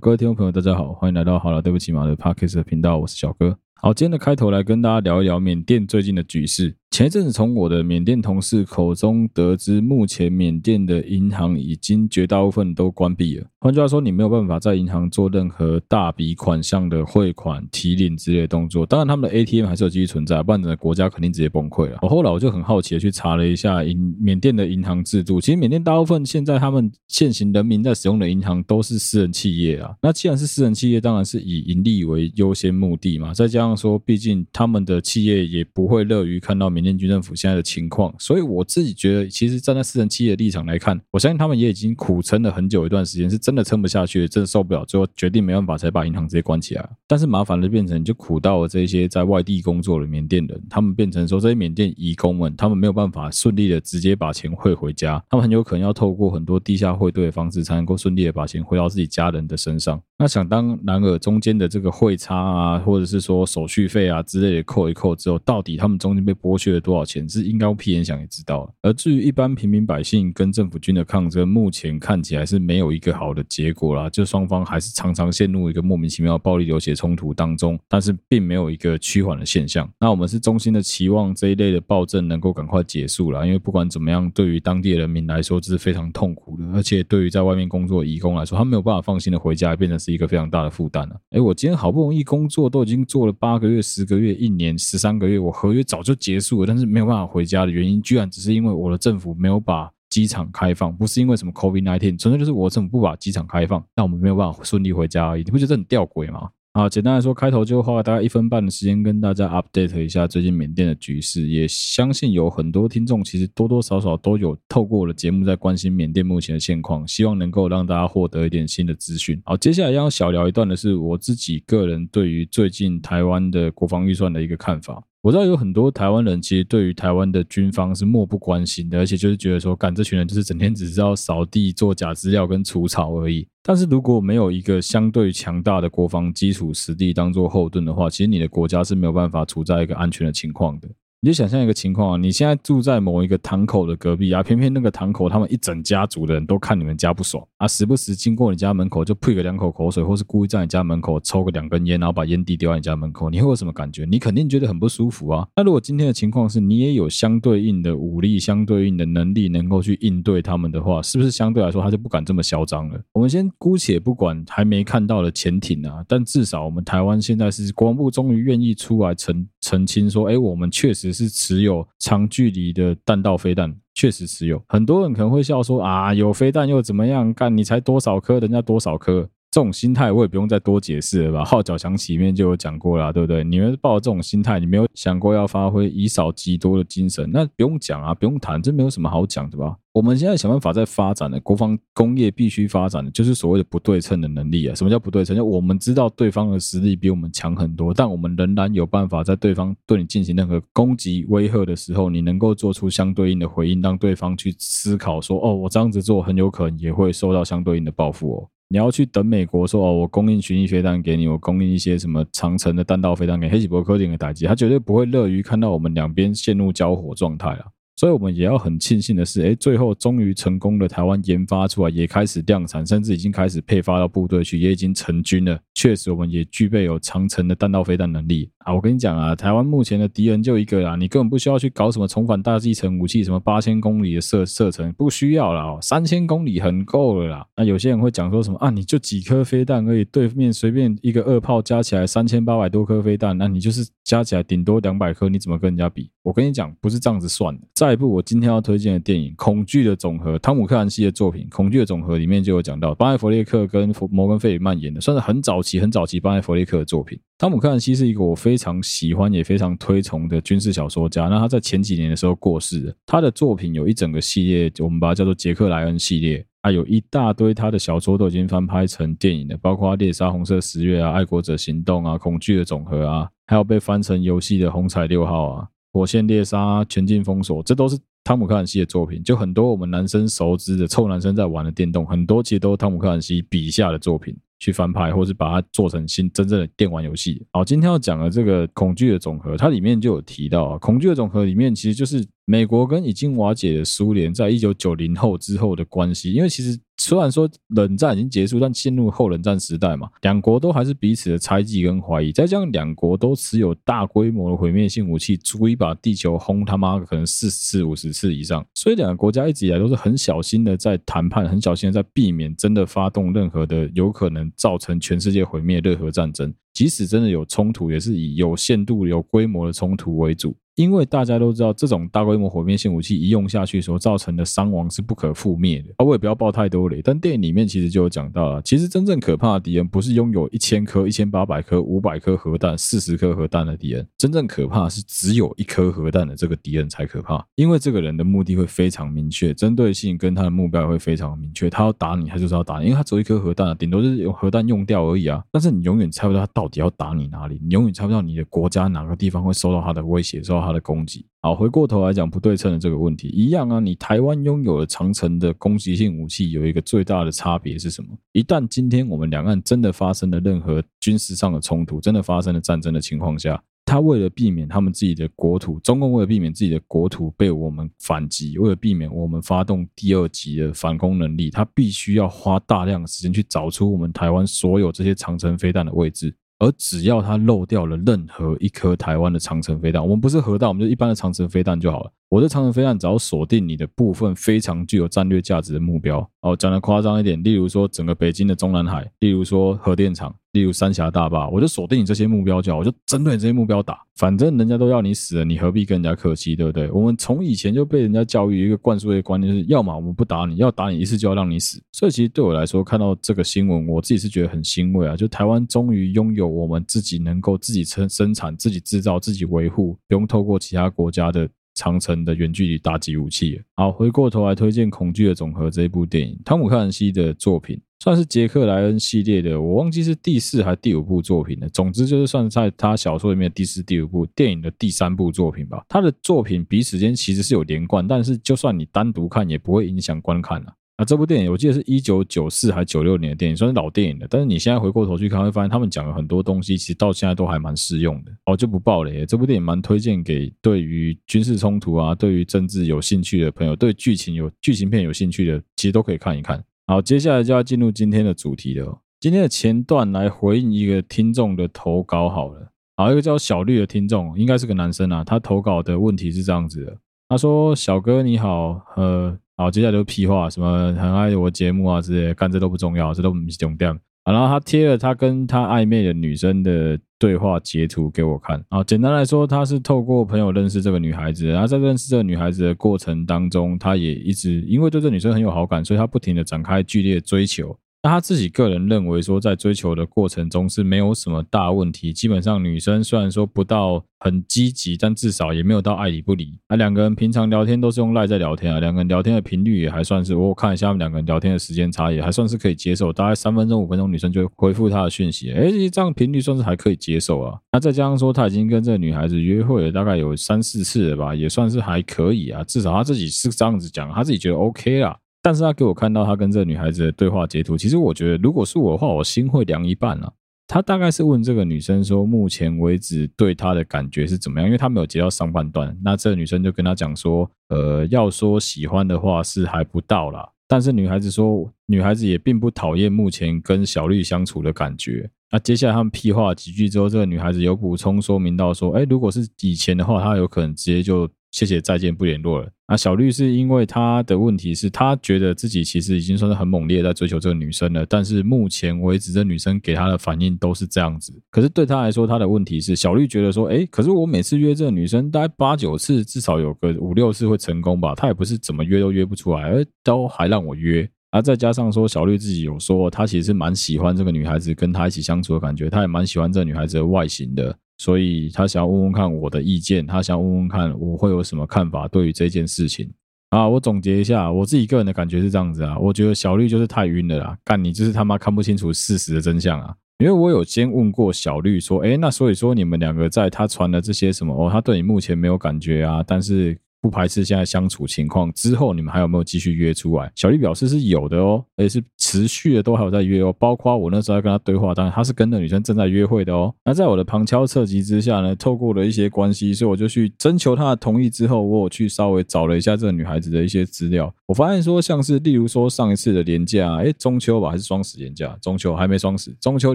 各位听众朋友，大家好，欢迎来到好了，对不起马的 Podcast 频道，我是小哥。好，今天的开头来跟大家聊一聊缅甸最近的局势。前一阵子从我的缅甸同事口中得知，目前缅甸的银行已经绝大部分都关闭了。换句话说，你没有办法在银行做任何大笔款项的汇款、提领之类的动作。当然，他们的 ATM 还是有继续存在，不然整个国家肯定直接崩溃了。我后来我就很好奇的去查了一下银缅甸的银行制度。其实缅甸大部分现在他们现行人民在使用的银行都是私人企业啊。那既然是私人企业，当然是以盈利为优先目的嘛。再加上说，毕竟他们的企业也不会乐于看到缅甸军政府现在的情况，所以我自己觉得，其实站在私人企业的立场来看，我相信他们也已经苦撑了很久一段时间，是真的撑不下去，真的受不了，最后决定没办法才把银行直接关起来。但是麻烦的变成就苦到了这些在外地工作的缅甸人，他们变成说这些缅甸移工们，他们没有办法顺利的直接把钱汇回家，他们很有可能要透过很多地下汇兑的方式才能够顺利的把钱汇到自己家人的身上。那想当然尔中间的这个汇差啊，或者是说手续费啊之类的扣一扣之后，到底他们中间被剥削了多少钱是？应该屁眼想也知道。而至于一般平民百姓跟政府军的抗争，目前看起来是没有一个好的结果啦。就双方还是常常陷入一个莫名其妙暴力流血冲突当中，但是并没有一个趋缓的现象。那我们是衷心的期望这一类的暴政能够赶快结束啦，因为不管怎么样，对于当地人民来说这是非常痛苦的，而且对于在外面工作的移工来说，他没有办法放心的回家，变成是一个非常大的负担了。哎，我今天好不容易工作都已经做了八个月、十个月、一年、十三个月，我合约早就结束了，但是没有办法回。家的原因，居然只是因为我的政府没有把机场开放，不是因为什么 COVID-19，纯粹就是我政府不把机场开放，那我们没有办法顺利回家而已。你不觉得很吊诡吗？啊，简单来说，开头就花了大概一分半的时间跟大家 update 一下最近缅甸的局势，也相信有很多听众其实多多少少都有透过我的节目在关心缅甸目前的现况，希望能够让大家获得一点新的资讯。好，接下来要小聊一段的是我自己个人对于最近台湾的国防预算的一个看法。我知道有很多台湾人其实对于台湾的军方是漠不关心的，而且就是觉得说，干这群人就是整天只知道扫地、做假资料跟除草而已。但是如果没有一个相对强大的国防基础实力当做后盾的话，其实你的国家是没有办法处在一个安全的情况的。你就想象一个情况啊，你现在住在某一个堂口的隔壁啊，偏偏那个堂口他们一整家族的人都看你们家不爽啊，时不时经过你家门口就呸个两口口水，或是故意在你家门口抽个两根烟，然后把烟蒂丢在你家门口，你会有什么感觉？你肯定觉得很不舒服啊。那如果今天的情况是你也有相对应的武力、相对应的能力，能够去应对他们的话，是不是相对来说他就不敢这么嚣张了？我们先姑且不管还没看到的潜艇啊，但至少我们台湾现在是国防部终于愿意出来澄澄清说，哎，我们确实是持有。长距离的弹道飞弹确实持有，很多人可能会笑说啊，有飞弹又怎么样？干你才多少颗，人家多少颗。这种心态我也不用再多解释了吧？号角响起里面就有讲过了，对不对？你们抱着这种心态，你没有想过要发挥以少击多的精神，那不用讲啊，不用谈，这没有什么好讲的吧？我们现在想办法在发展的国防工业必须发展的就是所谓的不对称的能力啊。什么叫不对称？就我们知道对方的实力比我们强很多，但我们仍然有办法在对方对你进行任何攻击威吓的时候，你能够做出相对应的回应，让对方去思考说：哦，我这样子做很有可能也会受到相对应的报复哦。你要去等美国说哦，我供应巡弋飞弹给你，我供应一些什么长城的弹道飞弹给黑吉伯克定的打击，他绝对不会乐于看到我们两边陷入交火状态啊。所以，我们也要很庆幸的是，哎，最后终于成功的台湾研发出来，也开始量产，甚至已经开始配发到部队去，也已经成军了。确实，我们也具备有长程的弹道飞弹能力啊！我跟你讲啊，台湾目前的敌人就一个啦，你根本不需要去搞什么重返大气层武器，什么八千公里的射射程，不需要啦，三千公里很够了啦。那有些人会讲说什么啊？你就几颗飞弹而已，对面随便一个二炮加起来三千八百多颗飞弹，那你就是加起来顶多两百颗，你怎么跟人家比？我跟你讲，不是这样子算的。再一部我今天要推荐的电影《恐惧的总和》，汤姆克兰西的作品《恐惧的总和》里面就有讲到，巴艾弗列克跟摩根费里曼演的，算是很早期、很早期巴艾弗雷克的作品。汤姆克兰西是一个我非常喜欢也非常推崇的军事小说家。那他在前几年的时候过世了，他的作品有一整个系列，我们把它叫做杰克莱恩系列啊，有一大堆他的小说都已经翻拍成电影了，包括《猎杀红色十月》啊，《爱国者行动》啊，《恐惧的总和》啊，还有被翻成游戏的《红彩六号》啊。火线猎杀、全境封锁，这都是汤姆克兰西的作品。就很多我们男生熟知的臭男生在玩的电动，很多其实都是汤姆克兰西笔下的作品去翻拍，或是把它做成新真正的电玩游戏。好，今天要讲的这个《恐惧的总和》，它里面就有提到啊，《恐惧的总和》里面其实就是美国跟已经瓦解的苏联在一九九零后之后的关系，因为其实。虽然说冷战已经结束，但进入后冷战时代嘛，两国都还是彼此的猜忌跟怀疑。再加上两国都持有大规模的毁灭性武器，足以把地球轰他妈可能四十次、五十次以上。所以两个国家一直以来都是很小心的在谈判，很小心的在避免真的发动任何的有可能造成全世界毁灭的热核战争。即使真的有冲突，也是以有限度、有规模的冲突为主。因为大家都知道，这种大规模毁灭性武器一用下去所造成的伤亡是不可覆灭的。啊，我也不要爆太多雷，但电影里面其实就有讲到了，其实真正可怕的敌人不是拥有一千颗、一千八百颗、五百颗核弹、四十颗核弹的敌人，真正可怕是只有一颗核弹的这个敌人才可怕。因为这个人的目的会非常明确，针对性跟他的目标也会非常明确。他要打你，他就是要打你，因为他只有一颗核弹，顶多就是用核弹用掉而已啊。但是你永远猜不到他到底要打你哪里，你永远猜不到你的国家哪个地方会受到他的威胁，受到他的攻击。好，回过头来讲不对称的这个问题，一样啊。你台湾拥有了长城的攻击性武器，有一个最大的差别是什么？一旦今天我们两岸真的发生了任何军事上的冲突，真的发生了战争的情况下，他为了避免他们自己的国土，中共为了避免自己的国土被我们反击，为了避免我们发动第二级的反攻能力，他必须要花大量的时间去找出我们台湾所有这些长城飞弹的位置。而只要它漏掉了任何一颗台湾的长城飞弹，我们不是核弹，我们就一般的长城飞弹就好了。我在长城飞弹只要锁定你的部分非常具有战略价值的目标，哦，讲的夸张一点，例如说整个北京的中南海，例如说核电厂，例如三峡大坝，我就锁定你这些目标就好，我就针对你这些目标打，反正人家都要你死了，你何必跟人家客气，对不对？我们从以前就被人家教育一个灌输的观念，是要么我们不打你，要打你一次就要让你死。所以其实对我来说，看到这个新闻，我自己是觉得很欣慰啊，就台湾终于拥有我们自己能够自己生生产、自己制造、自己维护，不用透过其他国家的。长城的远距离打击武器。好，回过头来推荐《恐惧的总和》这一部电影，汤姆·克兰西的作品，算是杰克·莱恩系列的，我忘记是第四还是第五部作品了。总之就是算在他小说里面的第四、第五部，电影的第三部作品吧。他的作品彼此间其实是有连贯，但是就算你单独看，也不会影响观看啊。那这部电影我记得是一九九四还九六年的电影，算是老电影了。但是你现在回过头去看，会发现他们讲了很多东西，其实到现在都还蛮适用的。哦，就不爆雷了。这部电影蛮推荐给对于军事冲突啊、对于政治有兴趣的朋友，对剧情有剧情片有兴趣的，其实都可以看一看。好，接下来就要进入今天的主题了。今天的前段来回应一个听众的投稿好了。好，一个叫小绿的听众，应该是个男生啊。他投稿的问题是这样子的，他说：“小哥你好，呃。”好，接下来就是屁话，什么很爱我节目啊之类的，干这都不重要，这都不是重点。然后他贴了他跟他暧昧的女生的对话截图给我看。啊，简单来说，他是透过朋友认识这个女孩子，然后在认识这个女孩子的过程当中，他也一直因为对这女生很有好感，所以他不停的展开剧烈追求。那他自己个人认为说，在追求的过程中是没有什么大问题。基本上女生虽然说不到很积极，但至少也没有到爱理不理。啊，两个人平常聊天都是用赖在聊天啊，两个人聊天的频率也还算是，我看一下他们两个人聊天的时间差也还算是可以接受，大概三分钟五分钟女生就会回复他的讯息，哎，这样频率算是还可以接受啊。那再加上说他已经跟这个女孩子约会了大概有三四次了吧，也算是还可以啊，至少他自己是这样子讲，他自己觉得 OK 啦。但是他给我看到他跟这个女孩子的对话截图，其实我觉得，如果是我的话，我心会凉一半啊。他大概是问这个女生说，目前为止对他的感觉是怎么样？因为他没有截到上半段。那这个女生就跟他讲说，呃，要说喜欢的话是还不到啦。但是女孩子说，女孩子也并不讨厌目前跟小绿相处的感觉。那接下来他们屁话几句之后，这个女孩子有补充说明到说，哎，如果是以前的话，她有可能直接就。谢谢，再见，不联络了。那小绿是因为他的问题是，他觉得自己其实已经算是很猛烈在追求这个女生了，但是目前为止，这女生给他的反应都是这样子。可是对他来说，他的问题是，小绿觉得说，哎，可是我每次约这个女生，大概八九次，至少有个五六次会成功吧？他也不是怎么约都约不出来，而都还让我约。啊，再加上说，小绿自己有说，他其实是蛮喜欢这个女孩子跟他一起相处的感觉，他也蛮喜欢这个女孩子的外形的。所以他想要问问看我的意见，他想问问看我会有什么看法对于这件事情啊。我总结一下，我自己个人的感觉是这样子啊，我觉得小绿就是太晕了啦，干你就是他妈看不清楚事实的真相啊。因为我有先问过小绿说，诶，那所以说你们两个在他传的这些什么哦，他对你目前没有感觉啊，但是不排斥现在相处情况，之后你们还有没有继续约出来？小丽表示是有的哦，而且是持续的都还有在约哦，包括我那时候在跟他对话，当然他是跟那女生正在约会的哦。那在我的旁敲侧击之下呢，透过了一些关系，所以我就去征求他的同意之后，我有去稍微找了一下这个女孩子的一些资料，我发现说像是例如说上一次的连假，哎，中秋吧还是双十连假？中秋还没双十，中秋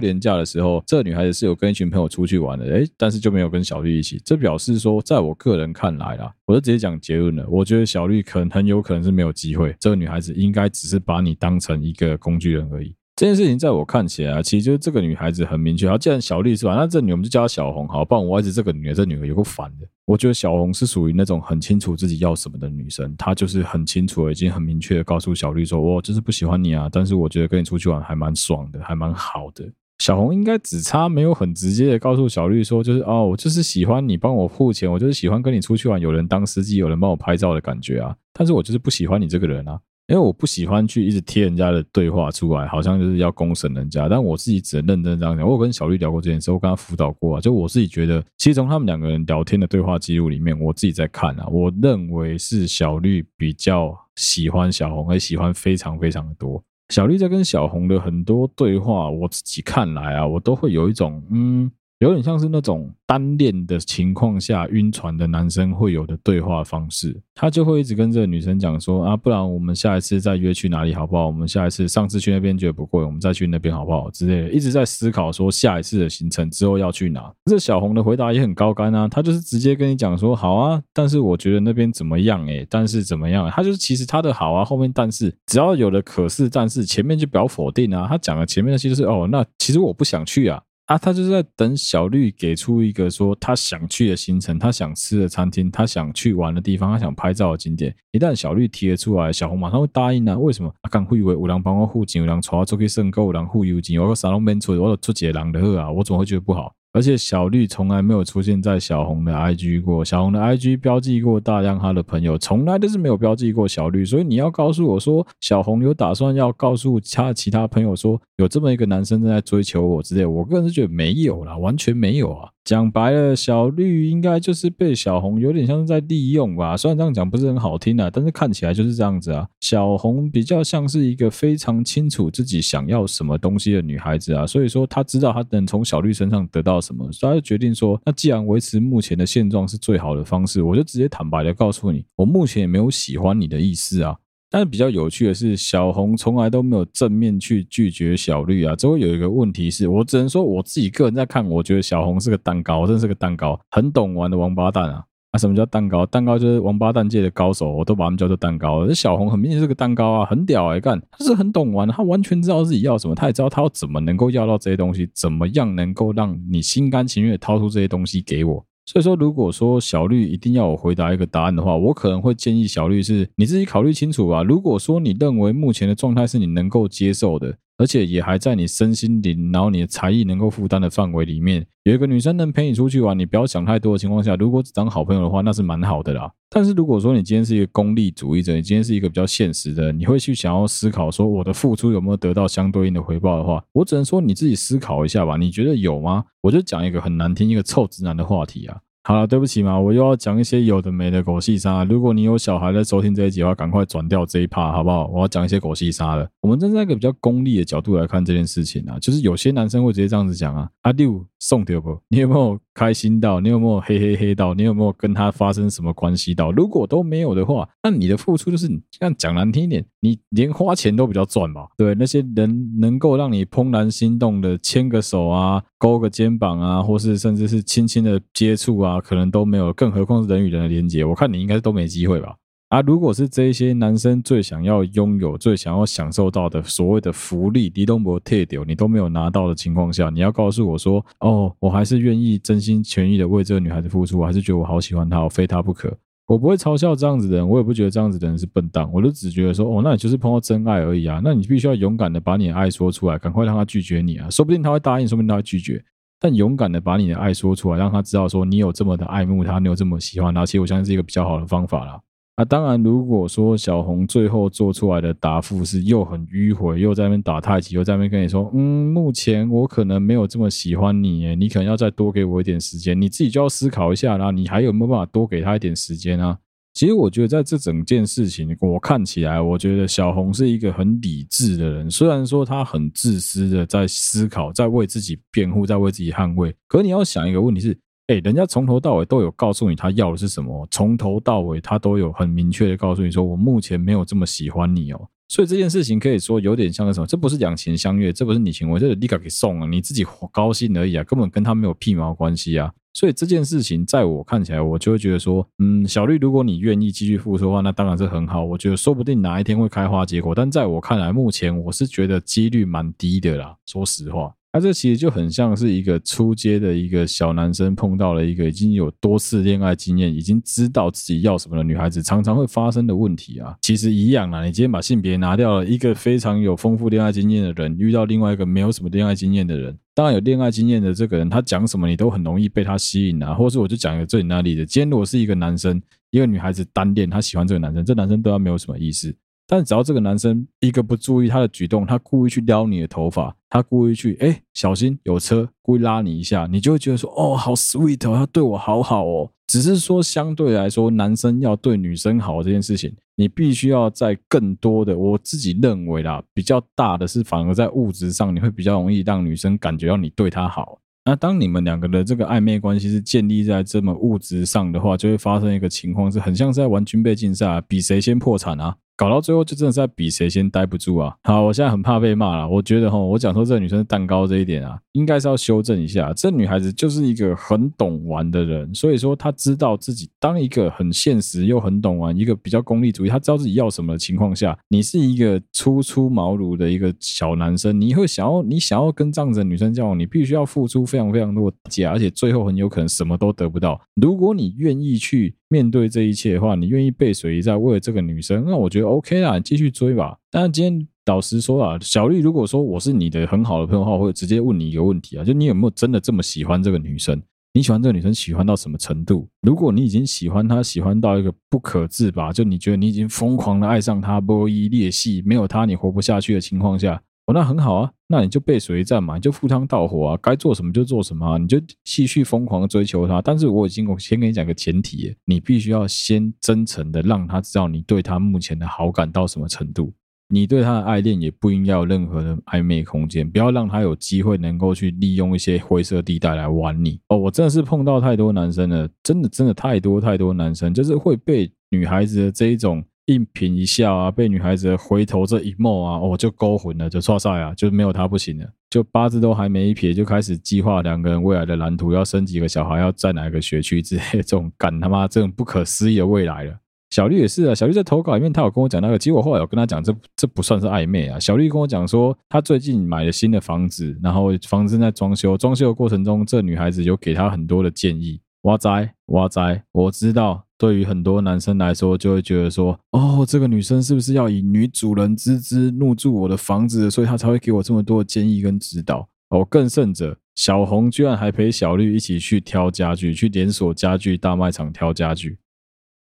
连假的时候，这个女孩子是有跟一群朋友出去玩的，哎，但是就没有跟小绿一起，这表示说，在我个人看来啦，我就直接讲结论了，我觉得小绿可能很有可能是没有机会，这个女孩子应该只是把你当成一个工具人而已。这件事情在我看起来啊，其实就是这个女孩子很明确。好，既然小绿是吧？那这女我们就叫她小红，好，不然我一直这个女的，这女的有够烦的。我觉得小红是属于那种很清楚自己要什么的女生，她就是很清楚，已经很明确的告诉小绿说：“我就是不喜欢你啊，但是我觉得跟你出去玩还蛮爽的，还蛮好的。”小红应该只差没有很直接的告诉小绿说：“就是哦，我就是喜欢你帮我付钱，我就是喜欢跟你出去玩，有人当司机，有人帮我拍照的感觉啊。但是我就是不喜欢你这个人啊。”因为我不喜欢去一直贴人家的对话出来，好像就是要公审人家。但我自己只能认真这样讲。我有跟小绿聊过这件事，我跟他辅导过啊。就我自己觉得，其实从他们两个人聊天的对话记录里面，我自己在看啊，我认为是小绿比较喜欢小红，还喜欢非常非常的多。小绿在跟小红的很多对话，我自己看来啊，我都会有一种嗯。有点像是那种单恋的情况下晕船的男生会有的对话方式，他就会一直跟这个女生讲说啊，不然我们下一次再约去哪里好不好？我们下一次上次去那边觉得不贵，我们再去那边好不好？之类的，一直在思考说下一次的行程之后要去哪。这小红的回答也很高干啊，他就是直接跟你讲说好啊，但是我觉得那边怎么样？诶，但是怎么样？他就是其实他的好啊，后面但是只要有了可是但是前面就表否定啊。他讲的前面那些就是哦，那其实我不想去啊。啊，他就是在等小绿给出一个说他想去的行程，他想吃的餐厅，他想去玩的地方，他想拍照的景点。一旦小绿提了出来，小红马上会答应啊。为什么？啊，刚会以为有人帮我付钱，有人带我出去玩，有人付油钱，我个啥拢没出，我都出几个人的好啊，我怎么会觉得不好？而且小绿从来没有出现在小红的 IG 过，小红的 IG 标记过大量他的朋友，从来都是没有标记过小绿。所以你要告诉我说，小红有打算要告诉他其他朋友说，有这么一个男生正在追求我之类，我个人是觉得没有啦，完全没有啊。讲白了，小绿应该就是被小红有点像是在利用吧。虽然这样讲不是很好听啊，但是看起来就是这样子啊。小红比较像是一个非常清楚自己想要什么东西的女孩子啊，所以说她知道她能从小绿身上得到什么，所以她就决定说，那既然维持目前的现状是最好的方式，我就直接坦白的告诉你，我目前也没有喜欢你的意思啊。但是比较有趣的是，小红从来都没有正面去拒绝小绿啊。这会有一个问题是，我只能说我自己个人在看，我觉得小红是个蛋糕，真的是个蛋糕，很懂玩的王八蛋啊！啊，什么叫蛋糕？蛋糕就是王八蛋界的高手，我都把他们叫做蛋糕。这小红很明显是个蛋糕啊，很屌哎、欸，干，他是很懂玩，他完全知道自己要什么，他也知道他要怎么能够要到这些东西，怎么样能够让你心甘情愿掏出这些东西给我。所以说，如果说小绿一定要我回答一个答案的话，我可能会建议小绿是你自己考虑清楚吧。如果说你认为目前的状态是你能够接受的，而且也还在你身心灵，然后你的才艺能够负担的范围里面，有一个女生能陪你出去玩，你不要想太多的情况下，如果只当好朋友的话，那是蛮好的啦。但是如果说你今天是一个功利主义者，你今天是一个比较现实的，你会去想要思考说我的付出有没有得到相对应的回报的话，我只能说你自己思考一下吧。你觉得有吗？我就讲一个很难听、一个臭直男的话题啊。好了，对不起嘛，我又要讲一些有的没的狗戏沙。如果你有小孩在收听这一集的话，赶快转掉这一趴好不好？我要讲一些狗戏沙了。我们站在一个比较功利的角度来看这件事情啊，就是有些男生会直接这样子讲啊，阿六送掉不？你有没有开心到？你有没有嘿嘿嘿到？你有没有跟他发生什么关系到？如果都没有的话，那你的付出就是你这样讲难听一点，你连花钱都比较赚吧？对，那些人能够让你怦然心动的牵个手啊，勾个肩膀啊，或是甚至是轻轻的接触啊。可能都没有，更何况是人与人的连接。我看你应该都没机会吧？啊，如果是这些男生最想要拥有、最想要享受到的所谓的福利，你都没有退掉，你都没有拿到的情况下，你要告诉我说，哦，我还是愿意真心全意的为这个女孩子付出，我还是觉得我好喜欢她，我非她不可。我不会嘲笑这样子的人，我也不觉得这样子的人是笨蛋，我就只觉得说，哦，那你就是碰到真爱而已啊，那你必须要勇敢的把你的爱说出来，赶快让他拒绝你啊，说不定他会答应，说不定他会拒绝。但勇敢的把你的爱说出来，让他知道说你有这么的爱慕他，你有这么喜欢他，其实我相信是一个比较好的方法啦。啊，当然，如果说小红最后做出来的答复是又很迂回，又在那边打太极，又在那边跟你说，嗯，目前我可能没有这么喜欢你，诶，你可能要再多给我一点时间，你自己就要思考一下啦。你还有没有办法多给他一点时间啊？其实我觉得在这整件事情，我看起来，我觉得小红是一个很理智的人。虽然说她很自私的在思考，在为自己辩护，在为自己捍卫。可你要想一个问题是，哎，人家从头到尾都有告诉你他要的是什么，从头到尾他都有很明确的告诉你说，我目前没有这么喜欢你哦。所以这件事情可以说有点像个什么？这不是两情相悦，这不是你情我，这是立刻给送了，你自己高兴而已啊，根本跟他没有屁毛关系啊。所以这件事情，在我看起来，我就会觉得说，嗯，小绿，如果你愿意继续付出的话，那当然是很好。我觉得说不定哪一天会开花结果，但在我看来，目前我是觉得几率蛮低的啦。说实话。那、啊、这其实就很像是一个出街的一个小男生碰到了一个已经有多次恋爱经验、已经知道自己要什么的女孩子，常常会发生的问题啊。其实一样啊，你今天把性别拿掉了，一个非常有丰富恋爱经验的人遇到另外一个没有什么恋爱经验的人，当然有恋爱经验的这个人，他讲什么你都很容易被他吸引啊。或是我就讲一个最简单的例子，今天如果是一个男生，一个女孩子单恋，她喜欢这个男生，这男生对她没有什么意思。但只要这个男生一个不注意他的举动，他故意去撩你的头发，他故意去哎小心有车，故意拉你一下，你就会觉得说哦好 sweet 哦，他对我好好哦。只是说相对来说，男生要对女生好这件事情，你必须要在更多的，我自己认为啦，比较大的是反而在物质上，你会比较容易让女生感觉到你对她好。那当你们两个的这个暧昧关系是建立在这么物质上的话，就会发生一个情况，是很像是在玩军备竞赛啊，比谁先破产啊。搞到最后就真的是在比谁先待不住啊！好，我现在很怕被骂了。我觉得哈，我讲说这个女生是蛋糕这一点啊，应该是要修正一下。这女孩子就是一个很懂玩的人，所以说她知道自己当一个很现实又很懂玩，一个比较功利主义，她知道自己要什么的情况下，你是一个初出茅庐的一个小男生，你会想要你想要跟这样子的女生交往，你必须要付出非常非常多的价，而且最后很有可能什么都得不到。如果你愿意去。面对这一切的话，你愿意背水一战为了这个女生，那我觉得 OK 啦，继续追吧。但是今天导师说啊，小绿，如果说我是你的很好的朋友的话，我会直接问你一个问题啊，就你有没有真的这么喜欢这个女生？你喜欢这个女生喜欢到什么程度？如果你已经喜欢她，喜欢到一个不可自拔，就你觉得你已经疯狂的爱上她，波一裂隙，没有她你活不下去的情况下。哦，那很好啊，那你就背水一战嘛，你就赴汤蹈火啊，该做什么就做什么啊，你就继续疯狂的追求他。但是我已经我先跟你讲个前提，你必须要先真诚的让他知道你对他目前的好感到什么程度，你对他的爱恋也不应该有任何的暧昧空间，不要让他有机会能够去利用一些灰色地带来玩你。哦，我真的是碰到太多男生了，真的真的太多太多男生，就是会被女孩子的这一种。一颦一笑啊，被女孩子回头这一幕啊，哦，就勾魂了，就剉赛啊，就没有他不行了，就八字都还没一撇，就开始计划两个人未来的蓝图，要生几个小孩，要在哪个学区之类这种干他妈这种不可思议的未来了。小绿也是啊，小绿在投稿里面，他有跟我讲那个，结果后来有跟他讲，这这不算是暧昧啊。小绿跟我讲说，他最近买了新的房子，然后房子正在装修，装修的过程中，这女孩子有给他很多的建议。哇哉哇哉，我知道。对于很多男生来说，就会觉得说，哦，这个女生是不是要以女主人之姿入住我的房子，所以她才会给我这么多的建议跟指导。哦，更甚者，小红居然还陪小绿一起去挑家具，去连锁家具大卖场挑家具。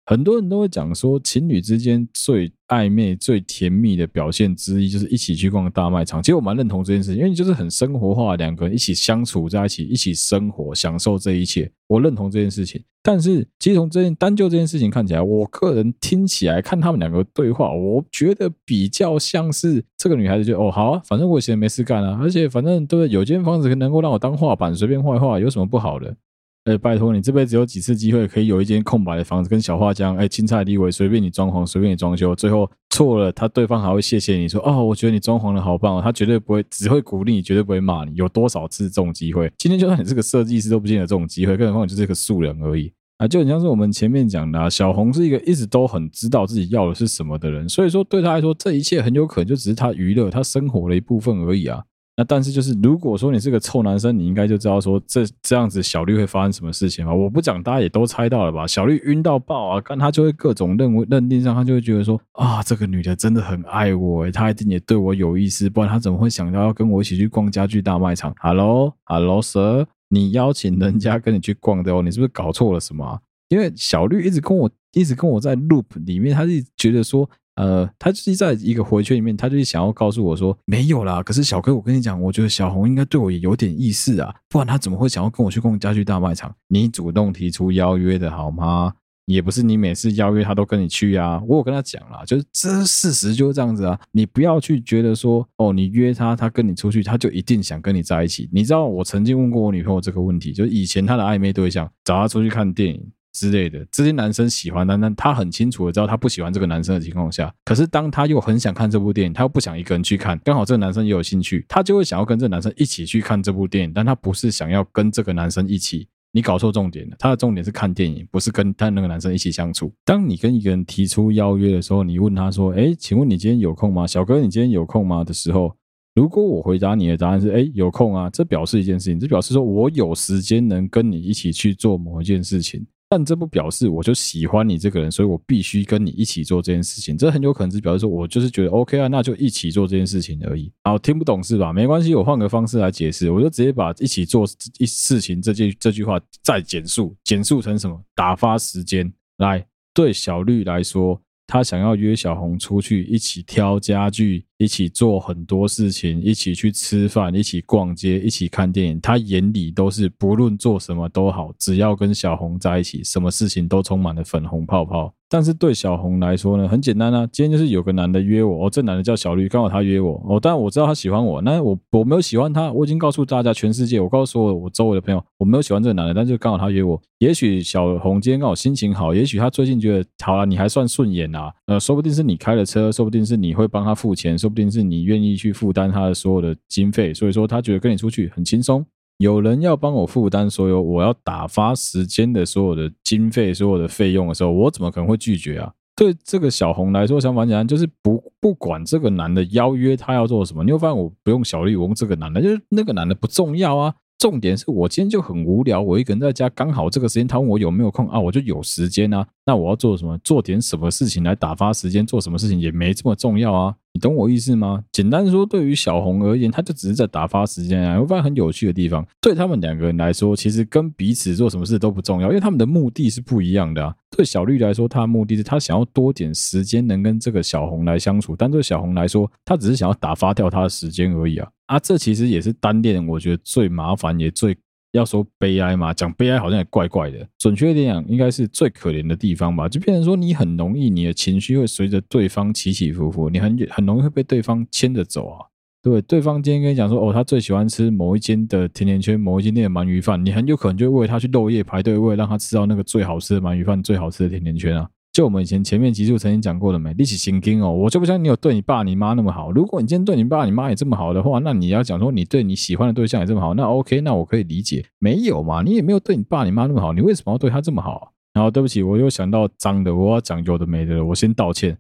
很多人都会讲说，情侣之间最暧昧、最甜蜜的表现之一，就是一起去逛大卖场。其实我蛮认同这件事情，因为你就是很生活化，两个人一起相处在一起，一起生活，享受这一切。我认同这件事情。但是，其实从这件单就这件事情看起来，我个人听起来看他们两个对话，我觉得比较像是这个女孩子就哦好啊，反正我以前没事干啊，而且反正对，有间房子能够让我当画板随便画画，有什么不好的？哎，拜托你这辈子有几次机会可以有一间空白的房子，跟小画家，哎，青菜地位，随便你装潢，随便你装修，最后错了，他对方还会谢谢你说，哦，我觉得你装潢的好棒哦，他绝对不会，只会鼓励你，绝对不会骂你。有多少次这种机会？今天就算你是个设计师，都不见得这种机会，更何况你就是个素人而已啊！就很像是我们前面讲的啊，小红是一个一直都很知道自己要的是什么的人，所以说对他来说，这一切很有可能就只是他娱乐、他生活的一部分而已啊。那但是就是，如果说你是个臭男生，你应该就知道说这这样子小绿会发生什么事情吧？我不讲，大家也都猜到了吧？小绿晕到爆啊，干他就会各种认为认定上，他就会觉得说啊，这个女的真的很爱我，她一定也对我有意思，不然她怎么会想到要跟我一起去逛家具大卖场？Hello，Hello，Sir，你邀请人家跟你去逛的哦，你是不是搞错了什么？因为小绿一直跟我一直跟我在 loop 里面，他是觉得说。呃，他就是在一个回圈里面，他就是想要告诉我说没有啦。可是小哥，我跟你讲，我觉得小红应该对我也有点意思啊，不然他怎么会想要跟我去逛家具大卖场？你主动提出邀约的好吗？也不是你每次邀约他都跟你去啊。我有跟他讲啦，就是这事实就是这样子啊。你不要去觉得说，哦，你约他，他跟你出去，他就一定想跟你在一起。你知道我曾经问过我女朋友这个问题，就是以前她的暧昧对象找她出去看电影。之类的，这些男生喜欢他，但他很清楚的知道他不喜欢这个男生的情况下，可是当他又很想看这部电影，他又不想一个人去看，刚好这个男生也有兴趣，他就会想要跟这个男生一起去看这部电影，但他不是想要跟这个男生一起，你搞错重点了，他的重点是看电影，不是跟他那个男生一起相处。当你跟一个人提出邀约的时候，你问他说：“诶，请问你今天有空吗？小哥，你今天有空吗？”的时候，如果我回答你的答案是“诶，有空啊”，这表示一件事情，这表示说我有时间能跟你一起去做某一件事情。但这不表示我就喜欢你这个人，所以我必须跟你一起做这件事情。这很有可能是表示说我就是觉得 OK 啊，那就一起做这件事情而已。好，听不懂是吧？没关系，我换个方式来解释，我就直接把一起做一事情这句这句话再简述，简述成什么？打发时间。来，对小绿来说，他想要约小红出去一起挑家具。一起做很多事情，一起去吃饭，一起逛街，一起看电影。他眼里都是不论做什么都好，只要跟小红在一起，什么事情都充满了粉红泡泡。但是对小红来说呢，很简单啊，今天就是有个男的约我，哦，这男的叫小绿，刚好他约我，哦，但我知道他喜欢我，那我我没有喜欢他，我已经告诉大家，全世界，我告诉我我周围的朋友，我没有喜欢这个男的，但是刚好他约我。也许小红今天刚好心情好，也许他最近觉得好了，你还算顺眼啊，呃，说不定是你开了车，说不定是你会帮他付钱，说不定是你愿意去负担他的所有的经费，所以说他觉得跟你出去很轻松。有人要帮我负担所有我要打发时间的所有的经费、所有的费用的时候，我怎么可能会拒绝啊？对这个小红来说，想法简单，就是不不管这个男的邀约他要做什么，你会发现我不用小绿，我用这个男的，就是那个男的不重要啊。重点是我今天就很无聊，我一个人在家，刚好这个时间他问我有没有空啊，我就有时间啊。那我要做什么？做点什么事情来打发时间？做什么事情也没这么重要啊。你懂我意思吗？简单说，对于小红而言，他就只是在打发时间啊。我发现很有趣的地方，对他们两个人来说，其实跟彼此做什么事都不重要，因为他们的目的是不一样的啊。对小绿来说，他的目的是他想要多点时间能跟这个小红来相处，但对小红来说，他只是想要打发掉他的时间而已啊。啊，这其实也是单恋，我觉得最麻烦也最。要说悲哀嘛，讲悲哀好像也怪怪的。准确一点讲，应该是最可怜的地方吧。就变成说，你很容易，你的情绪会随着对方起起伏伏，你很很容易会被对方牵着走啊。对，对方今天跟你讲说，哦，他最喜欢吃某一间的甜甜圈，某一间店的鳗鱼饭，你很有可能就会为他去漏夜排队，为了让他吃到那个最好吃的鳗鱼饭、最好吃的甜甜圈啊。就我们以前前面集数曾经讲过的没，立起心经哦，我就不相信你有对你爸你妈那么好。如果你今天对你爸你妈也这么好的话，那你要讲说你对你喜欢的对象也这么好，那 OK，那我可以理解。没有嘛，你也没有对你爸你妈那么好，你为什么要对他这么好？然后对不起，我又想到脏的，我要讲有的没的了，我先道歉。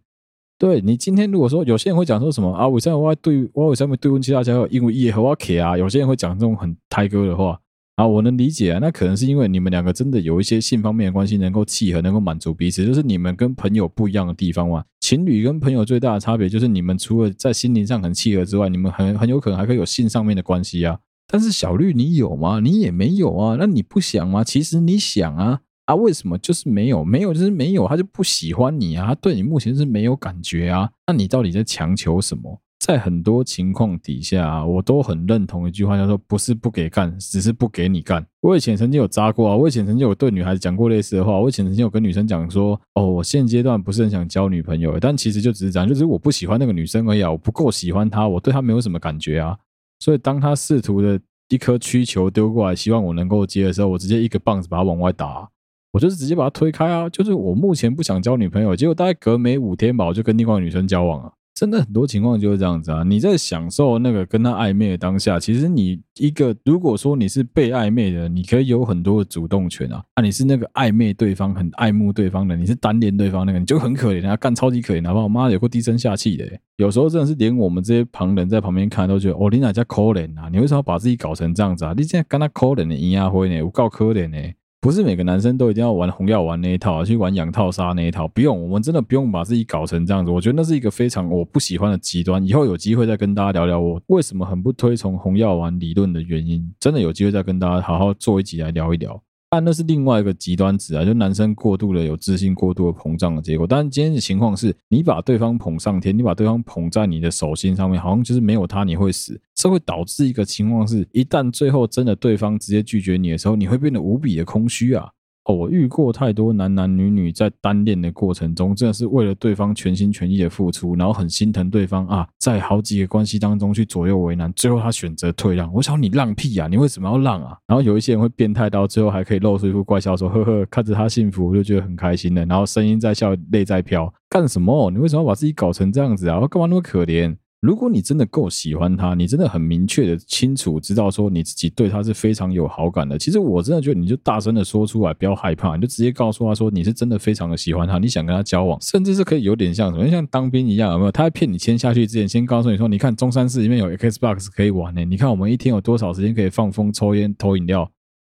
对你今天如果说有些人会讲说什么啊，为什么我要对我为什么对问其他家，因为也和我客啊，有些人会讲这种很胎哥的话。啊，我能理解啊，那可能是因为你们两个真的有一些性方面的关系能够契合，能够满足彼此，就是你们跟朋友不一样的地方嘛。情侣跟朋友最大的差别就是你们除了在心灵上很契合之外，你们很很有可能还可以有性上面的关系啊。但是小绿你有吗？你也没有啊，那你不想吗？其实你想啊，啊，为什么就是没有？没有就是没有，他就不喜欢你啊，他对你目前是没有感觉啊，那你到底在强求什么？在很多情况底下，我都很认同一句话，叫做“不是不给干，只是不给你干”。我以前曾经有渣过啊，我以前曾经有对女孩子讲过类似的话。我以前曾经有跟女生讲说：“哦，我现阶段不是很想交女朋友，但其实就只是这样，就是我不喜欢那个女生而已啊，我不够喜欢她，我对她没有什么感觉啊。所以当她试图的一颗曲球丢过来，希望我能够接的时候，我直接一个棒子把她往外打，我就是直接把她推开啊。就是我目前不想交女朋友，结果大概隔没五天吧，我就跟另外一个女生交往了。”真的很多情况就是这样子啊！你在享受那个跟他暧昧的当下，其实你一个如果说你是被暧昧的，你可以有很多的主动权啊。啊，你是那个暧昧对方、很爱慕对方的，你是单恋对方那个，你就很可怜啊，干超级可怜，哪怕我？妈有够低声下气的，有时候真的是连我们这些旁人在旁边看都觉得，哦，你哪家可怜啊？你为什么把自己搞成这样子啊？你现在跟他可怜的阴阳灰呢？我够可怜呢。不是每个男生都一定要玩红药丸那一套，去玩养套杀那一套，不用，我们真的不用把自己搞成这样子。我觉得那是一个非常我不喜欢的极端。以后有机会再跟大家聊聊我为什么很不推崇红药丸理论的原因。真的有机会再跟大家好好做一集来聊一聊。但那是另外一个极端值啊，就男生过度的有自信、过度的膨胀的结果。但今天的情况是，你把对方捧上天，你把对方捧在你的手心上面，好像就是没有他你会死。这会导致一个情况是，一旦最后真的对方直接拒绝你的时候，你会变得无比的空虚啊。哦，我遇过太多男男女女在单恋的过程中，真的是为了对方全心全意的付出，然后很心疼对方啊，在好几个关系当中去左右为难，最后他选择退让。我想你让屁啊，你为什么要让啊？然后有一些人会变态到最后还可以露出一副怪笑说，呵呵，看着他幸福我就觉得很开心的，然后声音在笑，泪在飘，干什么？你为什么要把自己搞成这样子啊？我干嘛那么可怜？如果你真的够喜欢他，你真的很明确的清楚知道说你自己对他是非常有好感的。其实我真的觉得你就大声的说出来，不要害怕，你就直接告诉他说你是真的非常的喜欢他，你想跟他交往，甚至是可以有点像什么，像当兵一样，有没有？他在骗你签下去之前，先告诉你说，你看中山市里面有 Xbox 可以玩呢，你看我们一天有多少时间可以放风、抽烟、偷饮料。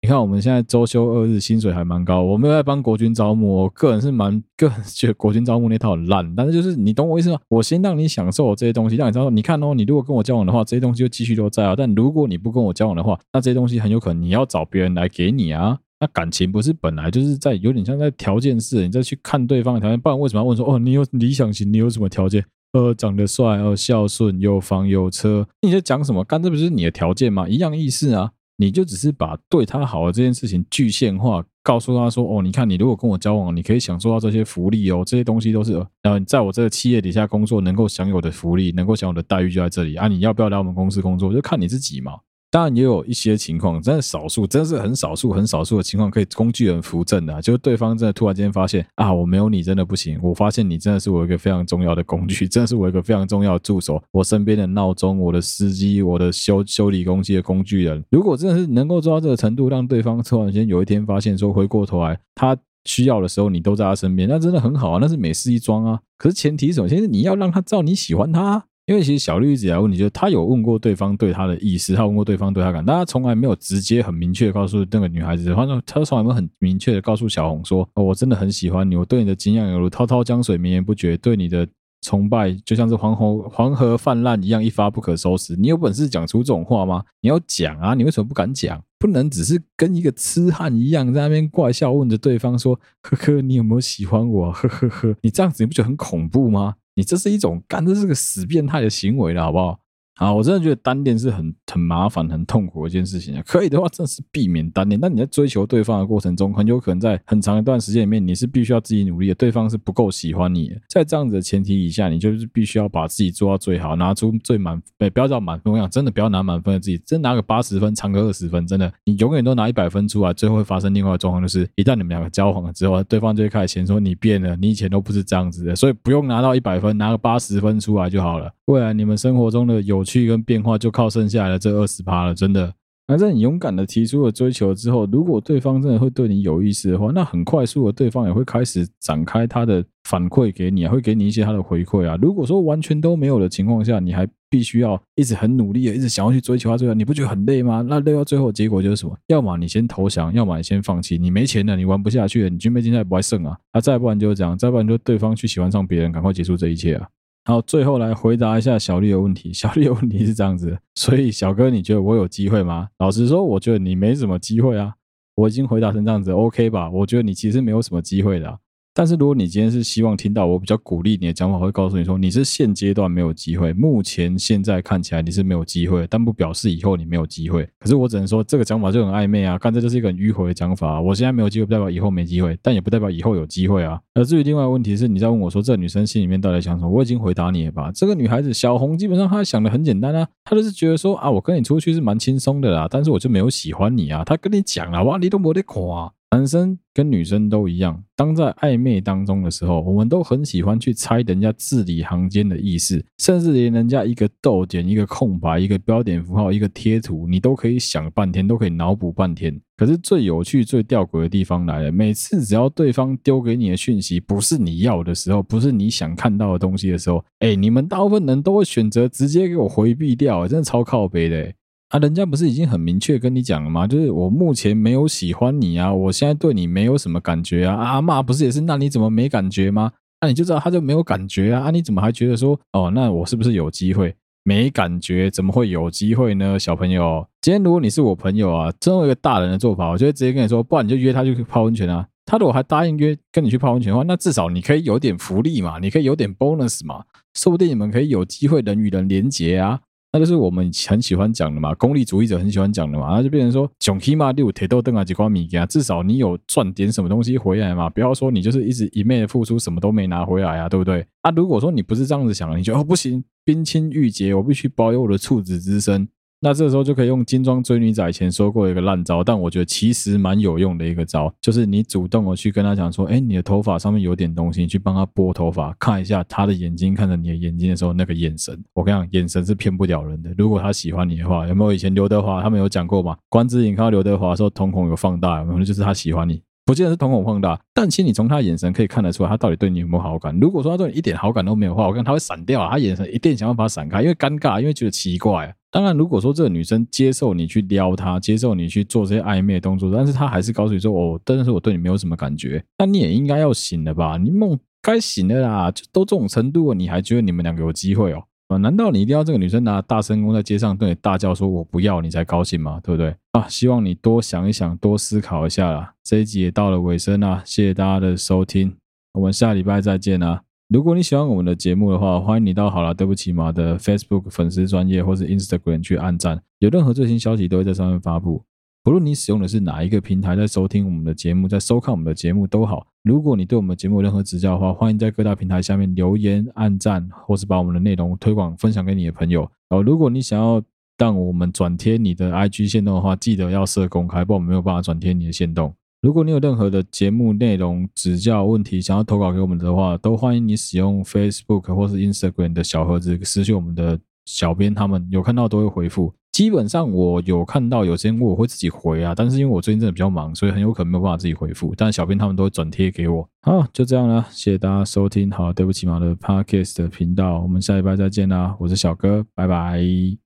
你看，我们现在周休二日，薪水还蛮高。我没有在帮国军招募，我个人是蛮个人觉得国军招募那套很烂。但是就是你懂我意思吗？我先让你享受这些东西，让你知道，你看哦，你如果跟我交往的话，这些东西就继续都在啊。但如果你不跟我交往的话，那这些东西很有可能你要找别人来给你啊。那感情不是本来就是在有点像在条件式，你再去看对方的条件，不然为什么要问说哦，你有理想型，你有什么条件？呃，长得帅，呃，孝顺，有房有车，你在讲什么？干这不是你的条件吗？一样意思啊。你就只是把对他好的这件事情具现化，告诉他说：“哦，你看，你如果跟我交往，你可以享受到这些福利哦，这些东西都是呃，在我这个企业底下工作能够享有的福利，能够享有的待遇就在这里啊！你要不要来我们公司工作，就看你自己嘛。”当然也有一些情况，真的少数，真的是很少数、很少数的情况，可以工具人扶正的，就是对方真的突然间发现啊，我没有你真的不行。我发现你真的是我一个非常重要的工具，真的是我一个非常重要的助手，我身边的闹钟、我的司机、我的修修理工具的工具人。如果真的是能够做到这个程度，让对方突然间有一天发现说，回过头来他需要的时候，你都在他身边，那真的很好啊，那是美事一桩啊。可是前提首先？是你要让他知道你喜欢他。因为其实小绿一直来问你，就是他有问过对方对他的意思，他问过对方对他感，但他从来没有直接很明确告诉那个女孩子，他说他从来没有很明确的告诉小红说，哦，我真的很喜欢你，我对你的敬仰犹如滔滔江水绵延不绝，对你的崇拜就像是黄河黄河泛滥一样一发不可收拾。你有本事讲出这种话吗？你要讲啊，你为什么不敢讲？不能只是跟一个痴汉一样在那边怪笑问着对方说，呵呵，你有没有喜欢我？呵呵呵，你这样子你不觉得很恐怖吗？你这是一种干，这是个死变态的行为了，好不好？啊，我真的觉得单恋是很很麻烦、很痛苦的一件事情啊。可以的话，真的是避免单恋。但你在追求对方的过程中，很有可能在很长一段时间里面，你是必须要自己努力的。对方是不够喜欢你的，在这样子的前提以下，你就是必须要把自己做到最好，拿出最满，不要叫满分。我想真的不要拿满分的自己，真拿个八十分，唱个二十分，真的，你永远都拿一百分出来，最后会发生另外的状况，就是一旦你们两个交往了之后，对方就会开始嫌说你变了，你以前都不是这样子的。所以不用拿到一百分，拿个八十分出来就好了。未来你们生活中的有趣跟变化，就靠剩下来的这二十趴了，真的。那在你勇敢的提出了追求之后，如果对方真的会对你有意思的话，那很快速的对方也会开始展开他的反馈给你，会给你一些他的回馈啊。如果说完全都没有的情况下，你还必须要一直很努力的，一直想要去追求他，追求，你不觉得很累吗？那累到最后结果就是什么？要么你先投降，要么你先放弃。你没钱了，你玩不下去了，你军备竞赛不会胜啊。那再不然就是这样，再不然就对方去喜欢上别人，赶快结束这一切啊。好，最后来回答一下小丽的问题。小丽的问题是这样子，所以小哥，你觉得我有机会吗？老实说，我觉得你没什么机会啊。我已经回答成这样子，OK 吧？我觉得你其实没有什么机会的。但是如果你今天是希望听到我比较鼓励你的讲法，会告诉你说，你是现阶段没有机会，目前现在看起来你是没有机会，但不表示以后你没有机会。可是我只能说这个讲法就很暧昧啊，看这就是一个很迂回的讲法。我现在没有机会，不代表以后没机会，但也不代表以后有机会啊。而至于另外问题是，你在问我说，这女生心里面到底想什么？我已经回答你了吧。这个女孩子小红基本上她想的很简单啊，她就是觉得说啊，我跟你出去是蛮轻松的啦，但是我就没有喜欢你啊。她跟你讲了哇，你都没得夸。男生跟女生都一样，当在暧昧当中的时候，我们都很喜欢去猜人家字里行间的意思，甚至连人家一个逗点、一个空白、一个标点符号、一个贴图，你都可以想半天，都可以脑补半天。可是最有趣、最吊诡的地方来了，每次只要对方丢给你的讯息不是你要的时候，不是你想看到的东西的时候，哎，你们大部分人都会选择直接给我回避掉，真的超靠背的。啊，人家不是已经很明确跟你讲了吗？就是我目前没有喜欢你啊，我现在对你没有什么感觉啊。阿妈不是也是？那你怎么没感觉吗？那你就知道他就没有感觉啊。啊，你怎么还觉得说，哦，那我是不是有机会？没感觉怎么会有机会呢？小朋友，今天如果你是我朋友啊，作为一个大人的做法，我就会直接跟你说，不然你就约他去泡温泉啊。他如果还答应约跟你去泡温泉的话，那至少你可以有点福利嘛，你可以有点 bonus 嘛，说不定你们可以有机会人与人连结啊。那就是我们很喜欢讲的嘛，功利主义者很喜欢讲的嘛，那就变成说，穷起码六铁豆凳啊几块米给啊，至少你有赚点什么东西回来嘛，不要说你就是一直一昧的付出，什么都没拿回来啊，对不对？啊，如果说你不是这样子想的，你觉得哦不行，冰清玉洁，我必须保有我的处子之身。那这时候就可以用金装追女仔以前说过一个烂招，但我觉得其实蛮有用的一个招，就是你主动的去跟他讲说，哎，你的头发上面有点东西，你去帮他拨头发，看一下他的眼睛看着你的眼睛的时候那个眼神，我跟你讲，眼神是骗不了人的。如果他喜欢你的话，有没有以前刘德华他们有讲过吗？关之琳看到刘德华说瞳孔有放大，有没有？就是他喜欢你，不见得是瞳孔放大，但其实你从他的眼神可以看得出来，他到底对你有没有好感。如果说他对你一点好感都没有的话，我看他会闪掉，他眼神一定想办法闪开，因为尴尬，因为觉得奇怪啊。当然，如果说这个女生接受你去撩她，接受你去做这些暧昧的动作，但是她还是告诉你说：“哦，但是我对你没有什么感觉。”那你也应该要醒了吧？你梦该醒了啦，就都这种程度了，你还觉得你们两个有机会哦？啊，难道你一定要这个女生拿大声公在街上对你大叫说“我不要”你才高兴吗？对不对？啊，希望你多想一想，多思考一下啦。这一集也到了尾声啦，谢谢大家的收听，我们下礼拜再见啦。如果你喜欢我们的节目的话，欢迎你到好啦对不起嘛的 Facebook 粉丝专业或是 Instagram 去按赞，有任何最新消息都会在上面发布。不论你使用的是哪一个平台在收听我们的节目，在收看我们的节目都好。如果你对我们节目有任何指教的话，欢迎在各大平台下面留言、按赞，或是把我们的内容推广分享给你的朋友。然后，如果你想要让我们转贴你的 IG 线动的话，记得要设公开，不然我们没有办法转贴你的线动。如果你有任何的节目内容指教问题，想要投稿给我们的话，都欢迎你使用 Facebook 或是 Instagram 的小盒子私讯我们的小编，他们有看到都会回复。基本上我有看到有些我我会自己回啊，但是因为我最近真的比较忙，所以很有可能没有办法自己回复。但小编他们都会转贴给我。好，就这样啦，谢谢大家收听。好，对不起嘛的 Podcast 的频道，我们下礼拜再见啦，我是小哥，拜拜。